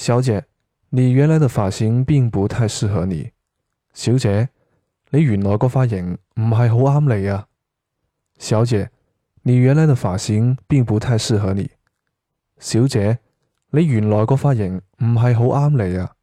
小姐，你原来的发型并不太适合你。小姐，你原来个发型唔系好啱你啊。小姐，你原来的发型并不太适合你。小姐，你原来个发型唔系好啱你啊。